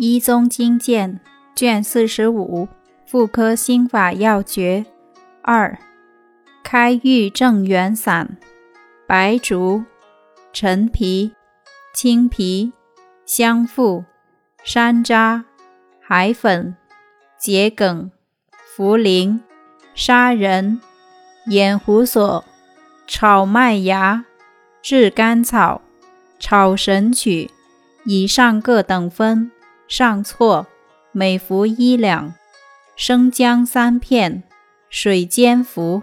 医宗经鉴卷四十五妇科心法要诀二开郁正元散：白术、陈皮、青皮、香附、山楂、海粉、桔梗、茯苓、砂仁、眼胡索、炒麦芽、炙甘草、炒神曲，以上各等分。上错，每服一两，生姜三片，水煎服。